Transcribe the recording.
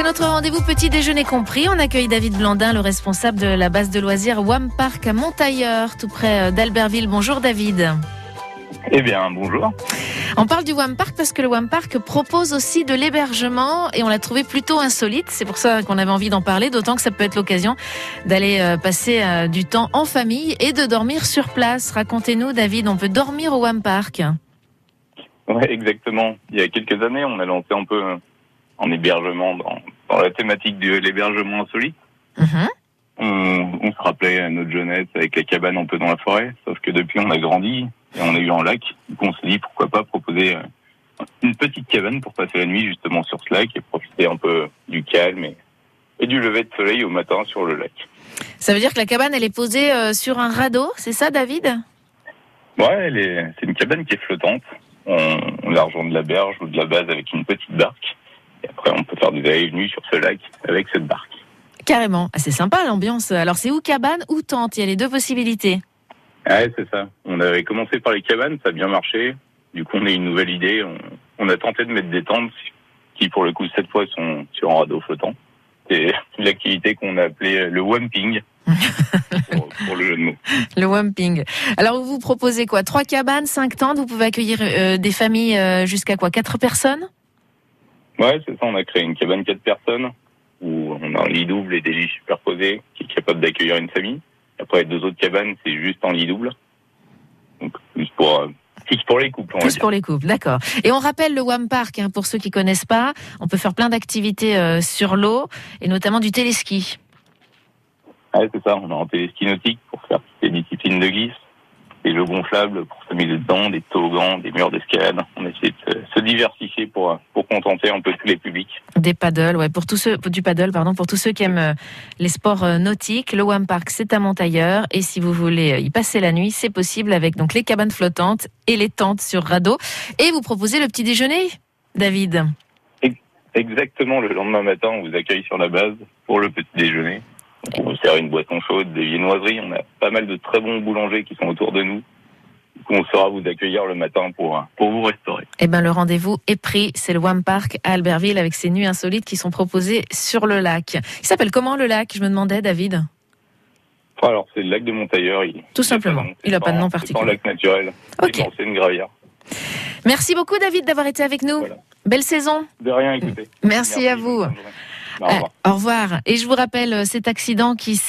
C'est notre rendez-vous petit déjeuner compris. On accueille David Blandin, le responsable de la base de loisirs WAM Park à Montailleur, tout près euh, d'Albertville. Bonjour David. Eh bien, bonjour. On parle du WAM Park parce que le WAM Park propose aussi de l'hébergement et on l'a trouvé plutôt insolite. C'est pour ça qu'on avait envie d'en parler, d'autant que ça peut être l'occasion d'aller euh, passer euh, du temps en famille et de dormir sur place. Racontez-nous, David, on peut dormir au WAM Park? Ouais, exactement. Il y a quelques années, on a lancé un peu en hébergement dans, dans la thématique de l'hébergement insolite. Mhm. On, on se rappelait à notre jeunesse avec la cabane un peu dans la forêt, sauf que depuis on a grandi et on a eu un lac. Donc on s'est dit pourquoi pas proposer euh, une petite cabane pour passer la nuit justement sur ce lac et profiter un peu du calme et, et du lever de soleil au matin sur le lac. Ça veut dire que la cabane, elle est posée euh, sur un radeau, c'est ça, David? Ouais, c'est une cabane qui est flottante. On, on la rejoint de la berge ou de la base avec une petite barque. Et après, on peut faire des allées et venues sur ce lac avec cette barque. Carrément. Ah, c'est sympa l'ambiance. Alors, c'est ou cabane ou tente? Il y a les deux possibilités. Ouais, c'est ça. On avait commencé par les cabanes, ça a bien marché. Du coup, on a eu une nouvelle idée. On, on a tenté de mettre des tentes qui, pour le coup, cette fois, sont sur un radeau flottant. C'est l'activité qu'on a appelée le wamping, pour, pour le jeu de mots. Le wamping. Alors, vous vous proposez quoi? Trois cabanes, cinq tentes Vous pouvez accueillir euh, des familles euh, jusqu'à quoi? Quatre personnes? Ouais, c'est ça. On a créé une cabane quatre personnes où on a un lit double et des lits superposés qui est capable d'accueillir une famille. Après, deux autres cabanes, c'est juste en lit double. Donc, plus pour, euh, plus pour les couples, on Plus pour les couples, d'accord. Et on rappelle le WAM Park, hein, pour ceux qui connaissent pas, on peut faire plein d'activités euh, sur l'eau, et notamment du téléski. Ouais, c'est ça. On a un téléski nautique pour faire les disciplines de glisse, des jeux gonflables pour s'amuser dedans, des toboggans, des murs d'escalade. On se, se diversifier pour, pour contenter un peu tous les publics. Des paddles, ouais, pour tous ceux, du paddle, pardon, pour tous ceux qui aiment euh, les sports euh, nautiques. Le WAM Park, c'est à Montailleur, et si vous voulez euh, y passer la nuit, c'est possible avec donc les cabanes flottantes et les tentes sur radeau. Et vous proposez le petit déjeuner, David? Exactement, le lendemain matin, on vous accueille sur la base pour le petit déjeuner. On vous sert une boisson chaude, des viennoiseries. On a pas mal de très bons boulangers qui sont autour de nous. Du coup, on saura vous accueillir le matin pour, pour vous restaurer. Eh ben, le rendez-vous est pris. C'est le WAM Park à Albertville avec ses nuits insolites qui sont proposées sur le lac. Il s'appelle comment le lac? Je me demandais, David. Alors, c'est le lac de Montailleur. Il, Tout simplement. Il a pas de nom C'est particulier. un lac naturel. Ok. C'est une gravière. Merci beaucoup, David, d'avoir été avec nous. Voilà. Belle saison. De rien, écoutez. Merci à vous. Au revoir. Euh, au revoir. Et je vous rappelle euh, cet accident qui